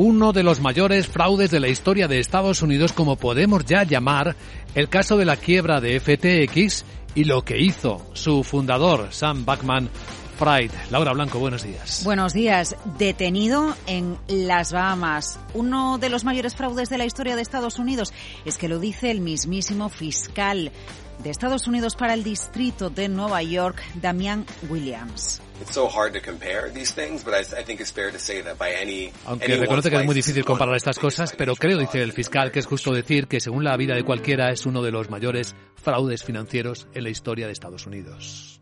uno de los mayores fraudes de la historia de Estados Unidos, como podemos ya llamar el caso de la quiebra de FTX y lo que hizo su fundador, Sam Backman Fried. Laura Blanco, buenos días. Buenos días. Detenido en las Bahamas. Uno de los mayores fraudes de la historia de Estados Unidos es que lo dice el mismísimo fiscal de Estados Unidos para el Distrito de Nueva York, Damian Williams. Aunque reconoce que es muy difícil comparar estas cosas, pero creo, dice el fiscal, que es justo decir que según la vida de cualquiera es uno de los mayores fraudes financieros en la historia de Estados Unidos.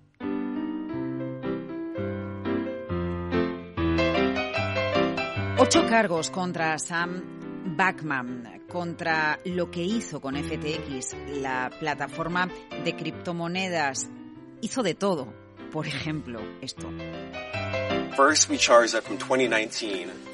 Ocho cargos contra Sam Backman, contra lo que hizo con FTX, la plataforma de criptomonedas. Hizo de todo. Por ejemplo, esto. Charged that from 2019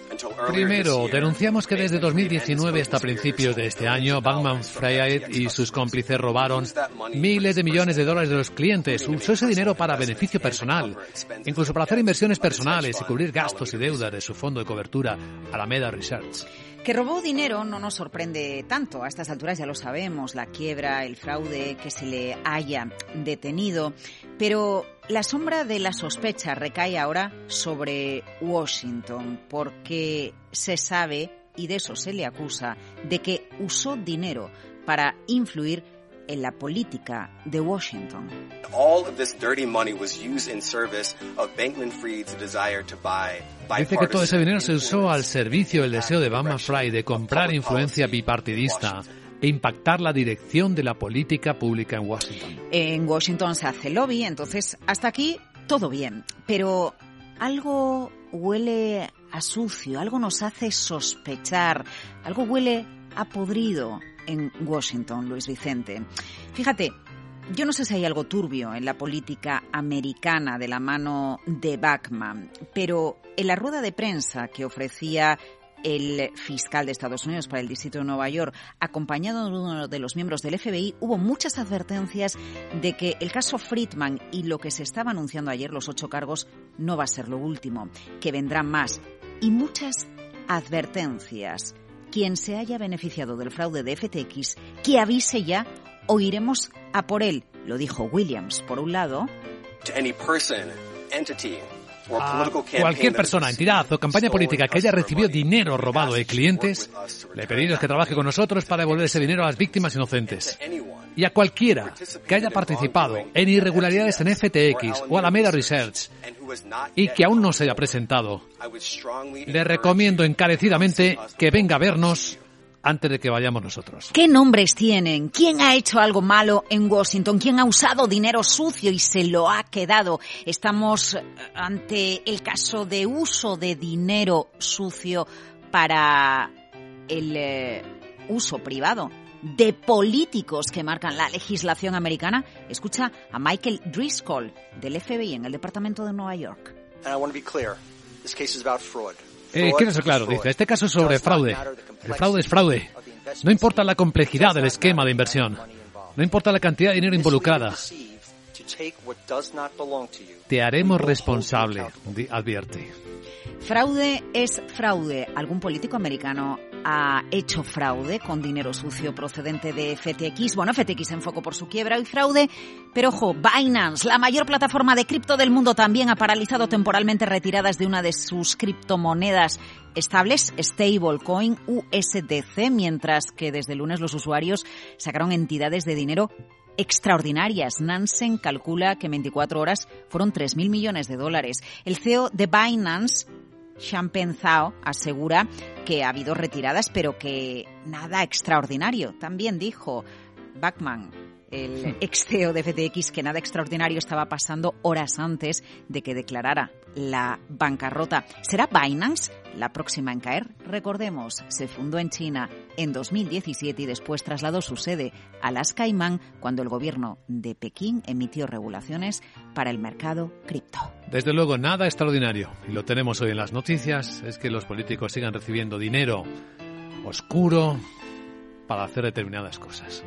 Primero, denunciamos que desde 2019 hasta principios de este año, Bankman Fried y sus cómplices robaron miles de millones de dólares de los clientes. Usó ese dinero para beneficio personal, incluso para hacer inversiones personales y cubrir gastos y deudas de su fondo de cobertura, Alameda Research. Que robó dinero no nos sorprende tanto. A estas alturas ya lo sabemos, la quiebra, el fraude que se le haya detenido. Pero la sombra de la sospecha recae ahora sobre Washington porque se sabe, y de eso se le acusa, de que usó dinero para influir en la política de Washington. Dice que todo ese dinero se usó al servicio del deseo de Bankman Fried de comprar influencia bipartidista e impactar la dirección de la política pública en Washington. En Washington se hace lobby, entonces hasta aquí todo bien, pero algo huele a sucio, algo nos hace sospechar, algo huele a podrido en Washington, Luis Vicente. Fíjate, yo no sé si hay algo turbio en la política americana de la mano de Bachman, pero en la rueda de prensa que ofrecía el fiscal de Estados Unidos para el Distrito de Nueva York, acompañado de uno de los miembros del FBI, hubo muchas advertencias de que el caso Friedman y lo que se estaba anunciando ayer, los ocho cargos, no va a ser lo último, que vendrán más. Y muchas advertencias quien se haya beneficiado del fraude de FTX, que avise ya o iremos a por él, lo dijo Williams. Por un lado, a cualquier persona, entidad o campaña política que haya recibido dinero robado de clientes, le pedimos que trabaje con nosotros para devolver ese dinero a las víctimas inocentes. Y a cualquiera que haya participado en irregularidades en FTX o Alameda Research y que aún no se haya presentado, le recomiendo encarecidamente que venga a vernos antes de que vayamos nosotros. ¿Qué nombres tienen? ¿Quién ha hecho algo malo en Washington? ¿Quién ha usado dinero sucio y se lo ha quedado? Estamos ante el caso de uso de dinero sucio para el eh, uso privado de políticos que marcan la legislación americana. Escucha a Michael Driscoll del FBI en el Departamento de Nueva York. Eh, quiero ser claro, dice, este caso es sobre fraude. El fraude es fraude. No importa la complejidad del esquema de inversión. No importa la cantidad de dinero involucrada. Te haremos responsable, advierte. Fraude es fraude. ¿Algún político americano ha hecho fraude con dinero sucio procedente de FTX? Bueno, FTX en foco por su quiebra y fraude, pero ojo, Binance, la mayor plataforma de cripto del mundo, también ha paralizado temporalmente retiradas de una de sus criptomonedas estables, stablecoin USDC, mientras que desde lunes los usuarios sacaron entidades de dinero extraordinarias. Nansen calcula que en 24 horas fueron 3.000 millones de dólares. El CEO de Binance Champagne Zhao asegura que ha habido retiradas, pero que nada extraordinario. También dijo Bachman, el ex CEO de FTX, que nada extraordinario estaba pasando horas antes de que declarara la bancarrota. ¿Será Binance la próxima en caer? Recordemos, se fundó en China en 2017 y después trasladó su sede a las Caimán cuando el gobierno de Pekín emitió regulaciones para el mercado cripto. Desde luego, nada extraordinario, y lo tenemos hoy en las noticias, es que los políticos sigan recibiendo dinero oscuro para hacer determinadas cosas.